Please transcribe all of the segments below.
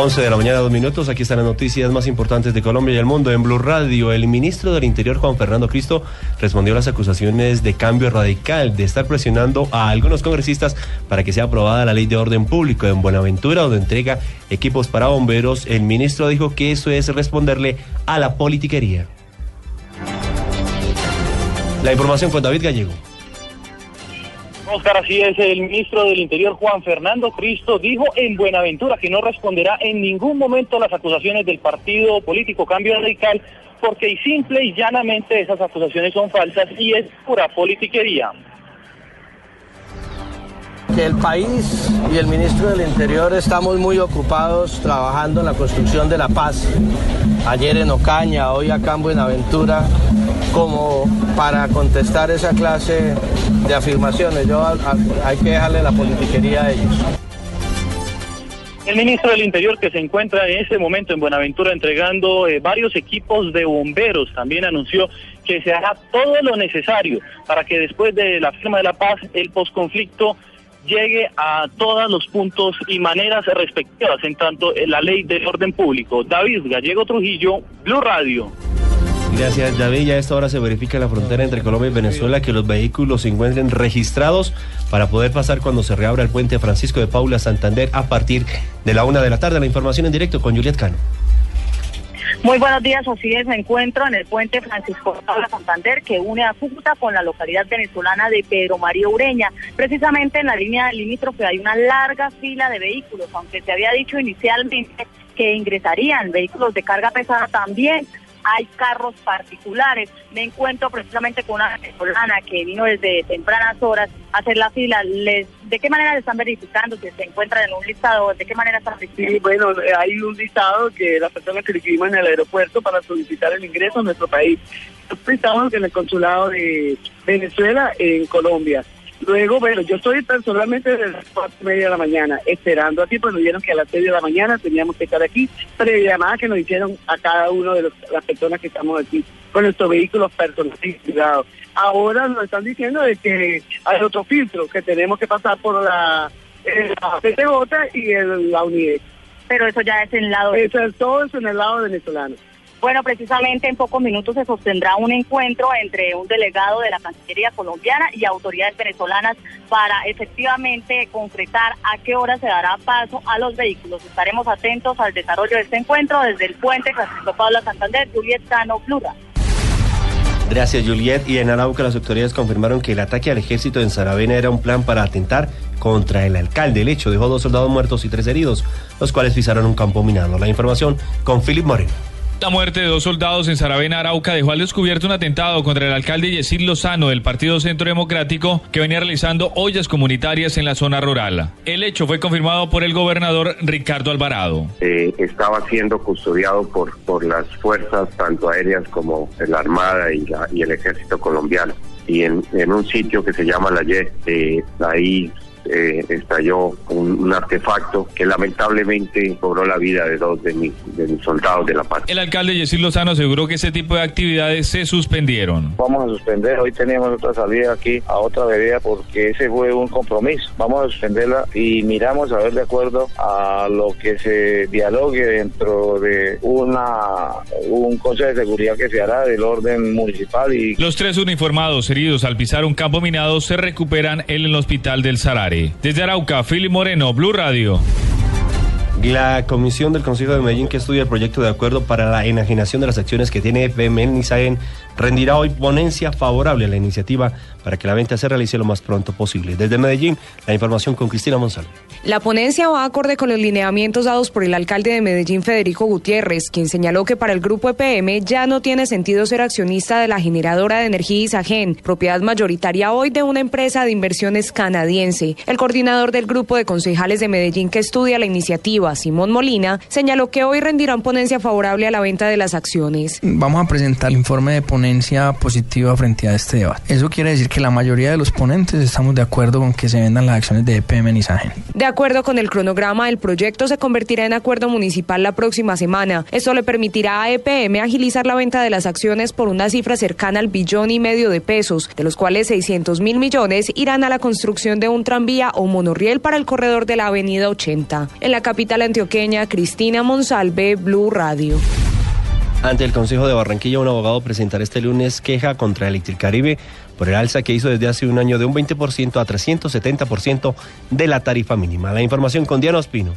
11 de la mañana, dos minutos. Aquí están las noticias más importantes de Colombia y el mundo. En Blue Radio, el ministro del Interior, Juan Fernando Cristo, respondió a las acusaciones de cambio radical, de estar presionando a algunos congresistas para que sea aprobada la ley de orden público en Buenaventura, donde entrega equipos para bomberos. El ministro dijo que eso es responderle a la politiquería. La información con David Gallego. Oscar, así es, el ministro del Interior Juan Fernando Cristo dijo en Buenaventura que no responderá en ningún momento a las acusaciones del partido político Cambio Radical porque simple y llanamente esas acusaciones son falsas y es pura politiquería. Que el país y el ministro del Interior estamos muy ocupados trabajando en la construcción de la paz. Ayer en Ocaña, hoy acá en Buenaventura, como para contestar esa clase de afirmaciones. Yo hay que dejarle la politiquería a ellos. El ministro del Interior que se encuentra en este momento en Buenaventura entregando eh, varios equipos de bomberos también anunció que se hará todo lo necesario para que después de la firma de la paz el posconflicto llegue a todos los puntos y maneras respectivas en tanto en la ley del orden público. David Gallego Trujillo, Blue Radio. Gracias, David. Ya a esta hora se verifica la frontera entre Colombia y Venezuela que los vehículos se encuentren registrados para poder pasar cuando se reabra el puente Francisco de Paula Santander a partir de la una de la tarde. La información en directo con Juliet Cano. Muy buenos días, así es, me encuentro en el puente Francisco de Paula Santander que une a Cúcuta con la localidad venezolana de Pedro María Ureña. Precisamente en la línea limítrofe hay una larga fila de vehículos, aunque se había dicho inicialmente que ingresarían vehículos de carga pesada también hay carros particulares. Me encuentro precisamente con una venezolana que vino desde tempranas horas a hacer la fila. Les, ¿De qué manera le están verificando? Si se encuentran en un listado, ¿de qué manera están verificando? Sí, bueno, hay un listado que las personas que recibimos en el aeropuerto para solicitar el ingreso a nuestro país. Estamos en el consulado de Venezuela en Colombia. Luego, bueno, yo estoy personalmente desde las cuatro y media de la mañana esperando aquí, pues nos dijeron que a las seis de la mañana teníamos que estar aquí, pero llamada que nos hicieron a cada uno de las personas que estamos aquí con nuestros vehículos personalizados. Ahora nos están diciendo de que hay otro filtro, que tenemos que pasar por la, eh, la y el, la UNIE. Pero eso ya es en el lado... Eso es todo eso en el lado venezolano. Bueno, precisamente en pocos minutos se sostendrá un encuentro entre un delegado de la Cancillería colombiana y autoridades venezolanas para efectivamente concretar a qué hora se dará paso a los vehículos. Estaremos atentos al desarrollo de este encuentro desde el puente Francisco Pablo Santander, Juliet Cano, Plura. Gracias, Juliet. Y en Arauca las autoridades confirmaron que el ataque al ejército en Saravena era un plan para atentar contra el alcalde. El hecho dejó dos soldados muertos y tres heridos, los cuales pisaron un campo minado. La información con Philip Moreno. La muerte de dos soldados en Saravena, Arauca, dejó al descubierto un atentado contra el alcalde Yesid Lozano del Partido Centro Democrático que venía realizando ollas comunitarias en la zona rural. El hecho fue confirmado por el gobernador Ricardo Alvarado. Eh, estaba siendo custodiado por, por las fuerzas tanto aéreas como la Armada y, y el Ejército colombiano. Y en, en, un sitio que se llama La Ye, eh, ahí eh, estalló un, artefacto que lamentablemente cobró la vida de dos de mis, de mis soldados de la paz. El alcalde Yesil Lozano aseguró que ese tipo de actividades se suspendieron. Vamos a suspender, hoy teníamos otra salida aquí a otra vereda porque ese fue un compromiso. Vamos a suspenderla y miramos a ver de acuerdo a lo que se dialogue dentro de una un consejo de seguridad que se hará del orden municipal y los tres uniformados heridos al pisar un campo minado se recuperan en el hospital del Sarare. Desde Arauca, Philip Moreno, Blue Radio. La comisión del Consejo de Medellín que estudia el proyecto de acuerdo para la enajenación de las acciones que tiene FM en Isagen rendirá hoy ponencia favorable a la iniciativa para que la venta se realice lo más pronto posible. Desde Medellín, la información con Cristina Monsalve. La ponencia va acorde con los lineamientos dados por el alcalde de Medellín, Federico Gutiérrez, quien señaló que para el grupo EPM ya no tiene sentido ser accionista de la generadora de energía Isagen, propiedad mayoritaria hoy de una empresa de inversiones canadiense. El coordinador del grupo de concejales de Medellín que estudia la iniciativa, Simón Molina, señaló que hoy rendirán ponencia favorable a la venta de las acciones. Vamos a presentar el informe de ponencia positiva frente a este debate. Eso quiere decir que la mayoría de los ponentes estamos de acuerdo con que se vendan las acciones de EPM en Isagen. De acuerdo con el cronograma, el proyecto se convertirá en acuerdo municipal la próxima semana. Esto le permitirá a EPM agilizar la venta de las acciones por una cifra cercana al billón y medio de pesos, de los cuales 600 mil millones irán a la construcción de un tranvía o monorriel para el corredor de la Avenida 80. En la capital antioqueña, Cristina Monsalve, Blue Radio. Ante el Consejo de Barranquilla, un abogado presentará este lunes queja contra Electricaribe por el alza que hizo desde hace un año de un 20% a 370% de la tarifa mínima. La información con Diana Ospino.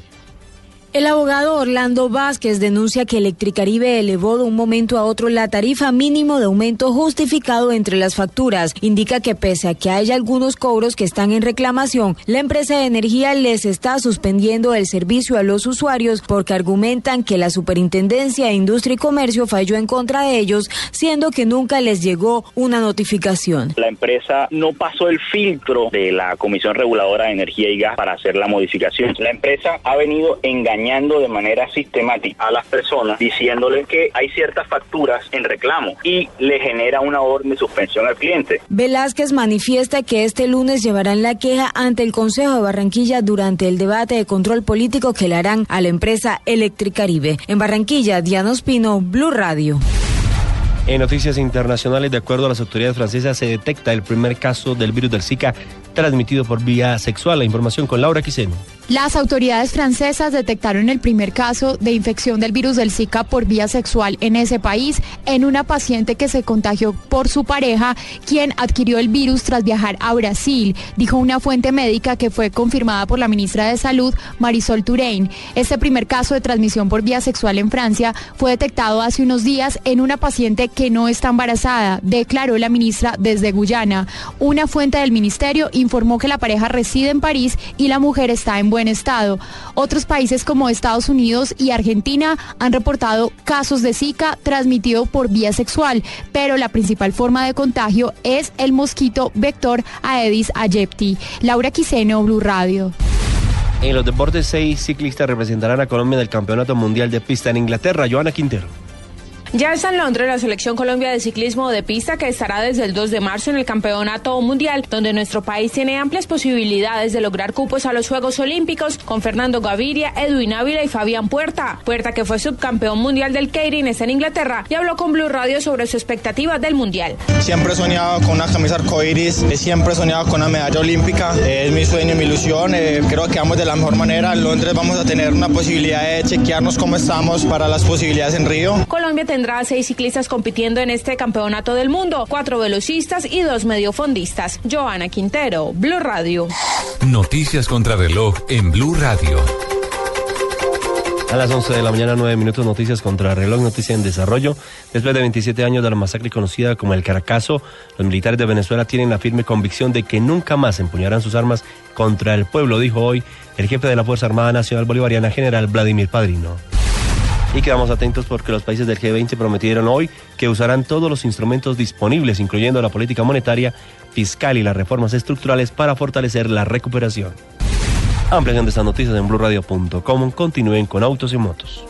El abogado Orlando Vázquez denuncia que Electricaribe elevó de un momento a otro la tarifa mínimo de aumento justificado entre las facturas. Indica que pese a que haya algunos cobros que están en reclamación, la empresa de energía les está suspendiendo el servicio a los usuarios porque argumentan que la Superintendencia de Industria y Comercio falló en contra de ellos, siendo que nunca les llegó una notificación. La empresa no pasó el filtro de la Comisión Reguladora de Energía y Gas para hacer la modificación. La empresa ha venido engañando de manera sistemática a las personas diciéndoles que hay ciertas facturas en reclamo y le genera una orden de suspensión al cliente. Velázquez manifiesta que este lunes llevarán la queja ante el Consejo de Barranquilla durante el debate de control político que le harán a la empresa Electricaribe. En Barranquilla, Diana Ospino, Blue Radio. En noticias internacionales, de acuerdo a las autoridades francesas, se detecta el primer caso del virus del Zika transmitido por vía sexual. La información con Laura Quiseno. Las autoridades francesas detectaron el primer caso de infección del virus del Zika por vía sexual en ese país en una paciente que se contagió por su pareja, quien adquirió el virus tras viajar a Brasil, dijo una fuente médica que fue confirmada por la ministra de Salud, Marisol Touraine. Este primer caso de transmisión por vía sexual en Francia fue detectado hace unos días en una paciente que no está embarazada, declaró la ministra desde Guyana. Una fuente del ministerio informó que la pareja reside en París y la mujer está en buen estado. Otros países como Estados Unidos y Argentina han reportado casos de Zika transmitido por vía sexual, pero la principal forma de contagio es el mosquito vector Aedes aegypti. Laura Quiseno, Blue Radio. En los deportes, seis ciclistas representarán a Colombia en el Campeonato Mundial de Pista en Inglaterra. Joana Quintero. Ya está en Londres la selección Colombia de ciclismo de pista que estará desde el 2 de marzo en el Campeonato Mundial, donde nuestro país tiene amplias posibilidades de lograr cupos a los Juegos Olímpicos con Fernando Gaviria, Edwin Ávila y Fabián Puerta. Puerta que fue subcampeón mundial del Keirin está en Inglaterra y habló con Blue Radio sobre su expectativa del Mundial. Siempre he soñado con una camisa arcoiris, siempre he soñado con una medalla olímpica, es mi sueño, mi ilusión, eh, creo que vamos de la mejor manera. En Londres vamos a tener una posibilidad de chequearnos cómo estamos para las posibilidades en Río. Colombia tendrá seis ciclistas compitiendo en este campeonato del mundo, cuatro velocistas y dos mediofondistas. Joana Quintero, Blue Radio. Noticias contra reloj en Blue Radio. A las 11 de la mañana, 9 minutos, noticias contra reloj, noticia en desarrollo. Después de 27 años de la masacre conocida como el Caracazo, los militares de Venezuela tienen la firme convicción de que nunca más empuñarán sus armas contra el pueblo, dijo hoy el jefe de la Fuerza Armada Nacional Bolivariana, general Vladimir Padrino. Y quedamos atentos porque los países del G20 prometieron hoy que usarán todos los instrumentos disponibles, incluyendo la política monetaria, fiscal y las reformas estructurales para fortalecer la recuperación. Ampliación de estas noticias en blurradio.com. Continúen con autos y motos.